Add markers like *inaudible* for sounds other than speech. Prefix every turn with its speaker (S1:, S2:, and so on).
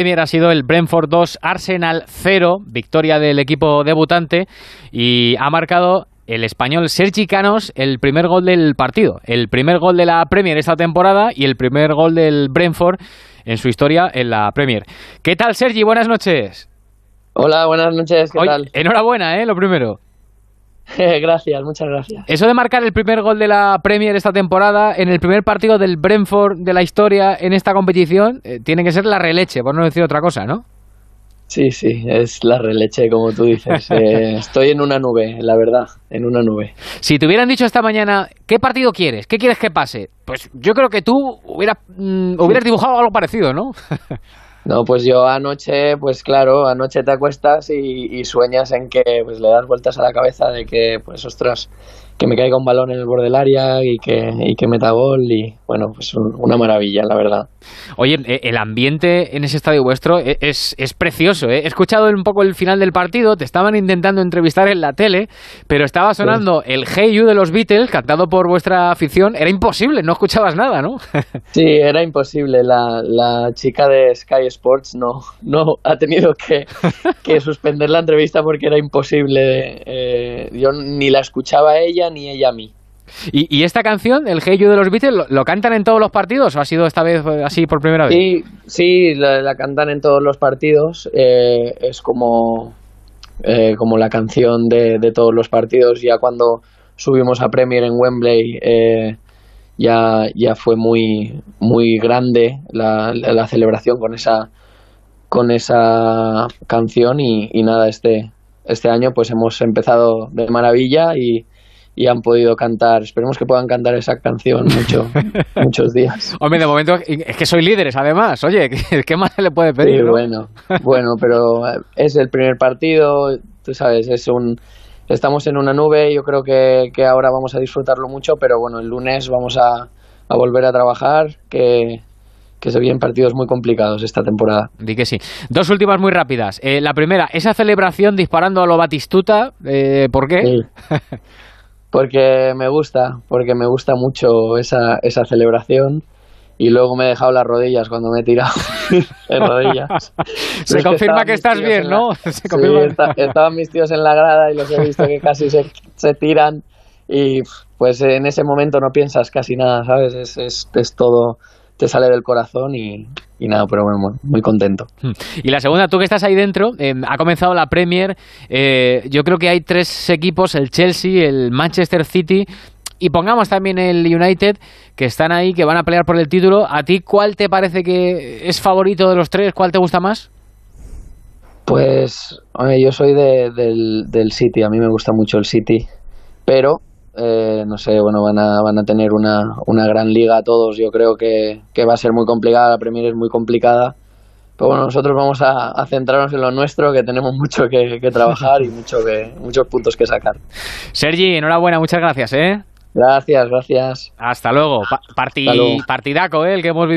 S1: Premier ha sido el Brentford 2, Arsenal 0, victoria del equipo debutante y ha marcado el español Sergi Canos el primer gol del partido, el primer gol de la Premier esta temporada y el primer gol del Brentford en su historia en la Premier. ¿Qué tal Sergi? Buenas noches.
S2: Hola, buenas noches, ¿qué tal?
S1: Enhorabuena, ¿eh? Lo primero. *laughs*
S2: gracias, muchas gracias.
S1: Eso de marcar el primer gol de la Premier esta temporada en el primer partido del Brentford de la historia en esta competición, eh, tiene que ser la releche, por no decir otra cosa, ¿no?
S2: Sí, sí, es la releche, como tú dices. *laughs* Eh, estoy en una nube, la verdad, en una nube.
S1: Si te hubieran dicho esta mañana, ¿qué partido quieres? ¿Qué quieres que pase? Pues yo creo que tú hubiera, mm, hubieras dibujado algo parecido, ¿no? *laughs*
S2: No, pues yo anoche, pues claro, anoche te acuestas y, sueñas en que pues le das vueltas a la cabeza de que, pues ostras, que me caiga un balón en el borde del área y que, y que meta gol y bueno, pues una maravilla, la verdad.
S1: Oye, eh, el ambiente en ese estadio vuestro e, es, es precioso. ¿eh? He escuchado un poco el final del partido, te estaban intentando entrevistar en la tele, pero estaba sonando el Hey You de los Beatles, cantado por vuestra afición. Era imposible, no escuchabas nada, ¿no? *laughs*
S2: sí, era imposible. La, la chica de Sky Sports no, no ha tenido que, que *laughs* suspender la entrevista porque era imposible. Eh, yo ni la escuchaba ella ni ella a mí.
S1: ¿Y, esta canción, el Hey You de los Beatles, ¿lo, cantan en todos los partidos o ha sido esta vez eh, así por primera vez?
S2: Sí, sí la, cantan en todos los partidos. Eh, es como, eh, como la canción de, todos los partidos. Ya cuando subimos a Premier en Wembley, ya, ya fue muy, muy grande la, la, celebración con esa, con esa canción. Y, y nada, este, este año pues hemos empezado de maravilla y y han podido cantar. Esperemos que puedan cantar esa canción mucho, *laughs* muchos días.
S1: Hombre, de momento es que soy líderes, además. Oye, *laughs* ¿qué, más se le puede pedir?
S2: Sí, bueno, bueno, pero es el primer partido, tú sabes, es un estamos en una nube, yo creo que, que ahora vamos a disfrutarlo mucho, pero bueno, el lunes vamos a, a volver a trabajar, que, que se vienen partidos muy complicados esta temporada.
S1: Di que sí. Dos últimas muy rápidas. Eh, la primera, esa celebración disparando a lo Batistuta, eh, ¿por qué? Sí. *laughs*
S2: porque me gusta, porque me gusta mucho esa, esa celebración y luego me he dejado las rodillas cuando me he tirado *laughs* *laughs* en rodillas. *laughs*
S1: Se confirma que, estás bien, ¿no?
S2: estaban mis tíos en la grada y los he visto que casi se, se tiran y pues en ese momento no piensas casi nada, ¿sabes? Es, es, es todo te sale del corazón y, nada, pero bueno, muy contento. Hmm.
S1: Y la segunda, tú que estás ahí dentro, eh, ha comenzado la Premier, eh, yo creo que hay tres equipos, el Chelsea, el Manchester City y pongamos también el United, que están ahí, que van a pelear por el título. ¿A ti cuál te parece que es favorito de los tres? ¿Cuál te gusta más?
S2: Pues, yo soy del, del City, a mí me gusta mucho el City, pero eh, no sé, bueno, van a, van a tener una, una gran liga todos. Yo creo que, que, va a ser muy complicada, la Premier es muy complicada. Pero bueno, nosotros vamos a, centrarnos en lo nuestro, que tenemos mucho que, trabajar y mucho que, muchos puntos que sacar.
S1: Sergi, enhorabuena, muchas gracias, ¿eh?
S2: Gracias, gracias.
S1: Hasta luego. partidaco, ¿eh? El que hemos vivido.